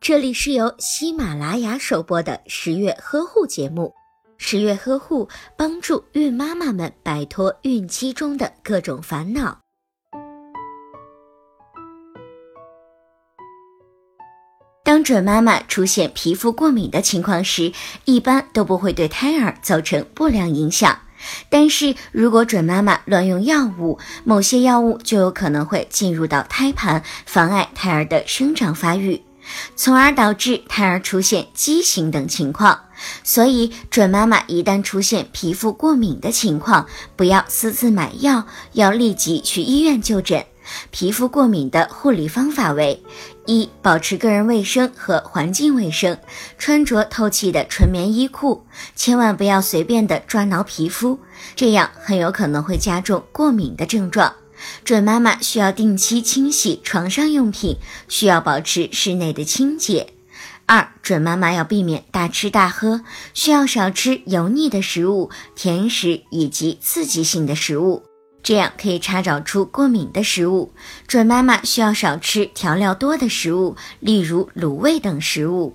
这里是由喜马拉雅首播的十月呵护节目。十月呵护帮助孕妈妈们摆脱孕期中的各种烦恼。当准妈妈出现皮肤过敏的情况时，一般都不会对胎儿造成不良影响。但是如果准妈妈乱用药物，某些药物就有可能会进入到胎盘，妨碍胎儿的生长发育。从而导致胎儿出现畸形等情况，所以准妈妈一旦出现皮肤过敏的情况，不要私自买药，要立即去医院就诊。皮肤过敏的护理方法为：一、保持个人卫生和环境卫生，穿着透气的纯棉衣裤，千万不要随便的抓挠皮肤，这样很有可能会加重过敏的症状。准妈妈需要定期清洗床上用品，需要保持室内的清洁。二，准妈妈要避免大吃大喝，需要少吃油腻的食物、甜食以及刺激性的食物，这样可以查找出过敏的食物。准妈妈需要少吃调料多的食物，例如卤味等食物。